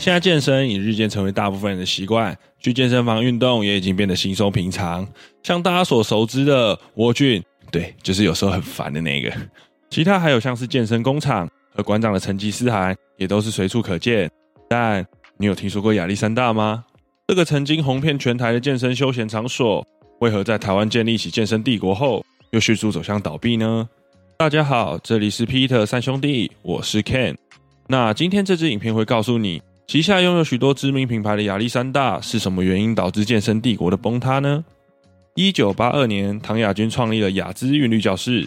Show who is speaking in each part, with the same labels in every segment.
Speaker 1: 现在健身已日渐成为大部分人的习惯，去健身房运动也已经变得轻松平常。像大家所熟知的蜗俊，对，就是有时候很烦的那个。其他还有像是健身工厂和馆长的成吉思汗，也都是随处可见。但你有听说过亚历山大吗？这个曾经红遍全台的健身休闲场所，为何在台湾建立起健身帝国后，又迅速走向倒闭呢？大家好，这里是 Peter 三兄弟，我是 Ken。那今天这支影片会告诉你。旗下拥有许多知名品牌的亚历山大是什么原因导致健身帝国的崩塌呢？一九八二年，唐亚军创立了雅姿韵律教室，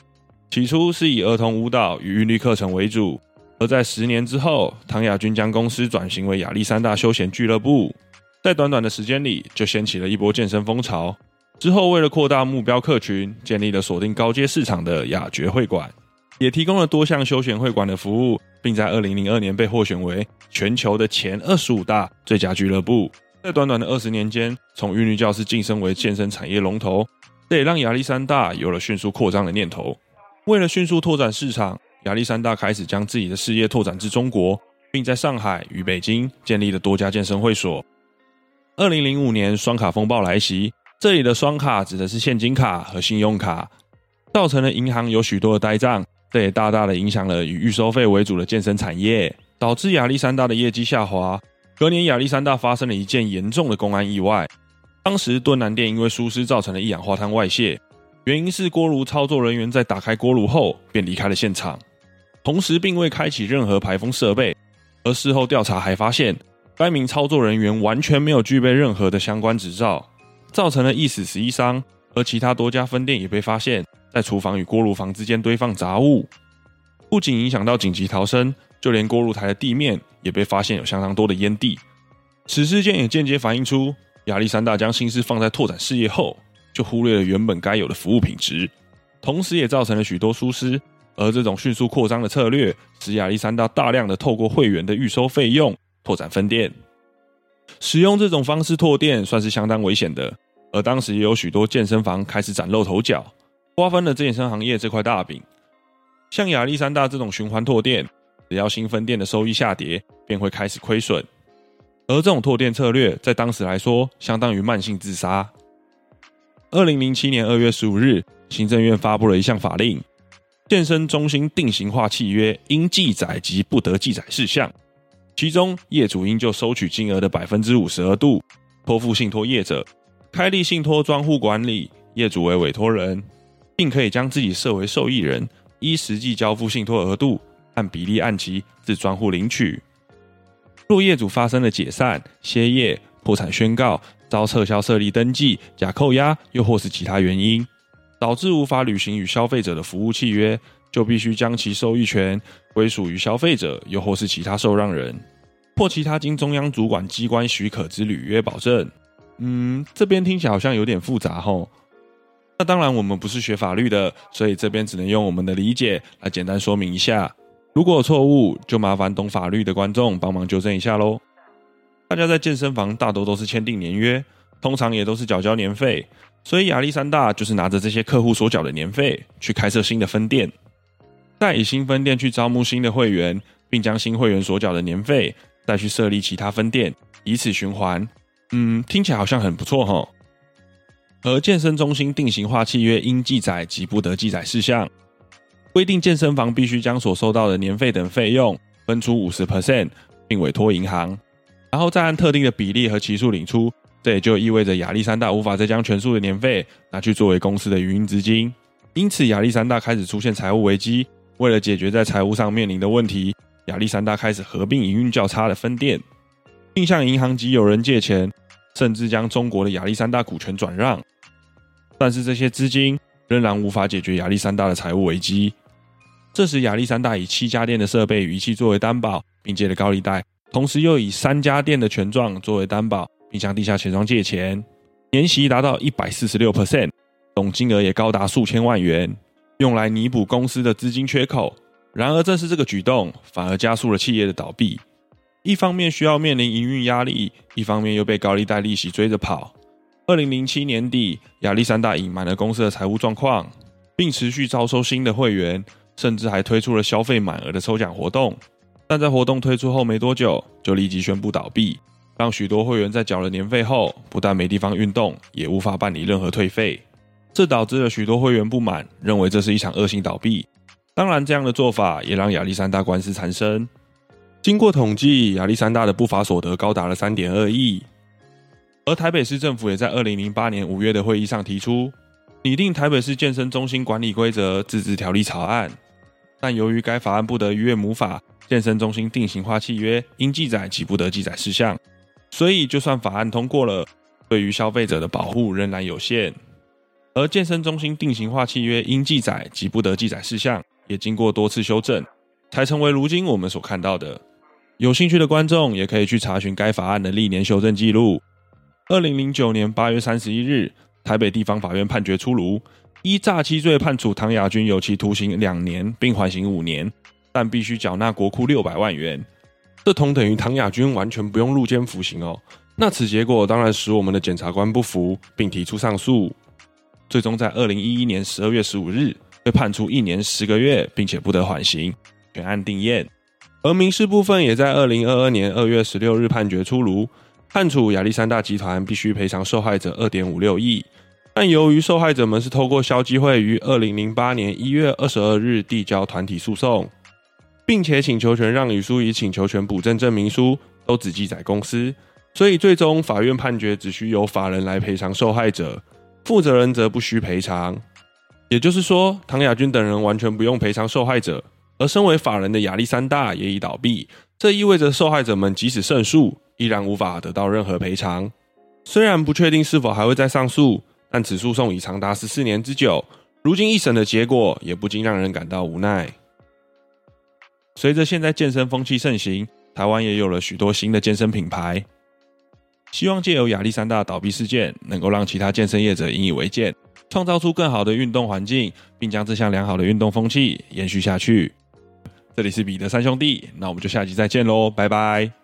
Speaker 1: 起初是以儿童舞蹈与韵律课程为主。而在十年之后，唐亚军将公司转型为亚历山大休闲俱乐部，在短短的时间里就掀起了一波健身风潮。之后，为了扩大目标客群，建立了锁定高阶市场的雅爵会馆，也提供了多项休闲会馆的服务。并在二零零二年被获选为全球的前二十五大最佳俱乐部。在短短的二十年间，从韵律教室晋升为健身产业龙头，这也让亚历山大有了迅速扩张的念头。为了迅速拓展市场，亚历山大开始将自己的事业拓展至中国，并在上海与北京建立了多家健身会所。二零零五年，双卡风暴来袭，这里的双卡指的是现金卡和信用卡，造成了银行有许多的呆账。这也大大的影响了以预收费为主的健身产业，导致亚历山大的业绩下滑。隔年，亚历山大发生了一件严重的公安意外。当时敦南店因为疏失造成了一氧化碳外泄，原因是锅炉操作人员在打开锅炉后便离开了现场，同时并未开启任何排风设备。而事后调查还发现，该名操作人员完全没有具备任何的相关执照，造成了一死十一伤。而其他多家分店也被发现。在厨房与锅炉房之间堆放杂物，不仅影响到紧急逃生，就连锅炉台的地面也被发现有相当多的烟蒂。此事件也间接反映出亚历山大将心思放在拓展事业后，就忽略了原本该有的服务品质，同时也造成了许多疏失。而这种迅速扩张的策略，使亚历山大大量的透过会员的预收费用拓展分店。使用这种方式拓店算是相当危险的，而当时也有许多健身房开始崭露头角。瓜分了健身行业这块大饼，像亚历山大这种循环拓店，只要新分店的收益下跌，便会开始亏损。而这种拓店策略，在当时来说，相当于慢性自杀。二零零七年二月十五日，行政院发布了一项法令：健身中心定型化契约应记载及不得记载事项，其中业主应就收取金额的百分之五十额度托付信托业者，开立信托专户管理，业主为委托人。并可以将自己设为受益人，依实际交付信托额度，按比例按期自专户领取。若业主发生了解散、歇业、破产宣告、遭撤销设立登记、假扣押，又或是其他原因，导致无法履行与消费者的服务契约，就必须将其受益权归属于消费者，又或是其他受让人，或其他经中央主管机关许可之履约保证。嗯，这边听起来好像有点复杂吼。那当然，我们不是学法律的，所以这边只能用我们的理解来简单说明一下。如果有错误，就麻烦懂法律的观众帮忙纠正一下喽。大家在健身房大多都是签订年约，通常也都是缴交年费，所以亚历山大就是拿着这些客户所缴的年费去开设新的分店，再以新分店去招募新的会员，并将新会员所缴的年费再去设立其他分店，以此循环。嗯，听起来好像很不错哈。而健身中心定型化契约应记载及不得记载事项，规定健身房必须将所收到的年费等费用分出五十 percent，并委托银行，然后再按特定的比例和期数领出。这也就意味着亚历山大无法再将全数的年费拿去作为公司的营运资金，因此亚历山大开始出现财务危机。为了解决在财务上面临的问题，亚历山大开始合并营运较差的分店，并向银行及友人借钱，甚至将中国的亚历山大股权转让。但是这些资金仍然无法解决亚历山大的财务危机。这时，亚历山大以七家店的设备与仪器作为担保，并借了高利贷，同时又以三家店的权状作为担保，并向地下钱庄借钱，年息达到一百四十六 percent，总金额也高达数千万元，用来弥补公司的资金缺口。然而，正是这个举动，反而加速了企业的倒闭。一方面需要面临营运压力，一方面又被高利贷利息追着跑。二零零七年底，亚历山大隐瞒了公司的财务状况，并持续招收新的会员，甚至还推出了消费满额的抽奖活动。但在活动推出后没多久，就立即宣布倒闭，让许多会员在缴了年费后，不但没地方运动，也无法办理任何退费。这导致了许多会员不满，认为这是一场恶性倒闭。当然，这样的做法也让亚历山大官司缠身。经过统计，亚历山大的不法所得高达了三点二亿。而台北市政府也在二零零八年五月的会议上提出，拟定台北市健身中心管理规则自治条例草案。但由于该法案不得逾越母法健身中心定型化契约应记载及不得记载事项，所以就算法案通过了，对于消费者的保护仍然有限。而健身中心定型化契约应记载及不得记载事项，也经过多次修正，才成为如今我们所看到的。有兴趣的观众也可以去查询该法案的历年修正记录。二零零九年八月三十一日，台北地方法院判决出炉。依诈欺罪判处唐亚军有期徒刑两年，并缓刑五年，但必须缴纳国库六百万元。这同等于唐亚军完全不用入监服刑哦。那此结果当然使我们的检察官不服，并提出上诉。最终在二零一一年十二月十五日被判处一年十个月，并且不得缓刑，全案定验。而民事部分也在二零二二年二月十六日判决出炉，判处亚历山大集团必须赔偿受害者二点五六亿。但由于受害者们是透过消基会于二零零八年一月二十二日递交团体诉讼，并且请求权让与书与请求权补正证明书都只记载公司，所以最终法院判决只需由法人来赔偿受害者，负责人则不需赔偿。也就是说，唐亚军等人完全不用赔偿受害者，而身为法人的亚历山大也已倒闭，这意味着受害者们即使胜诉，依然无法得到任何赔偿。虽然不确定是否还会再上诉。但此诉讼已长达十四年之久，如今一审的结果也不禁让人感到无奈。随着现在健身风气盛行，台湾也有了许多新的健身品牌，希望借由亚历山大倒闭事件，能够让其他健身业者引以为戒，创造出更好的运动环境，并将这项良好的运动风气延续下去。这里是彼得三兄弟，那我们就下集再见喽，拜拜。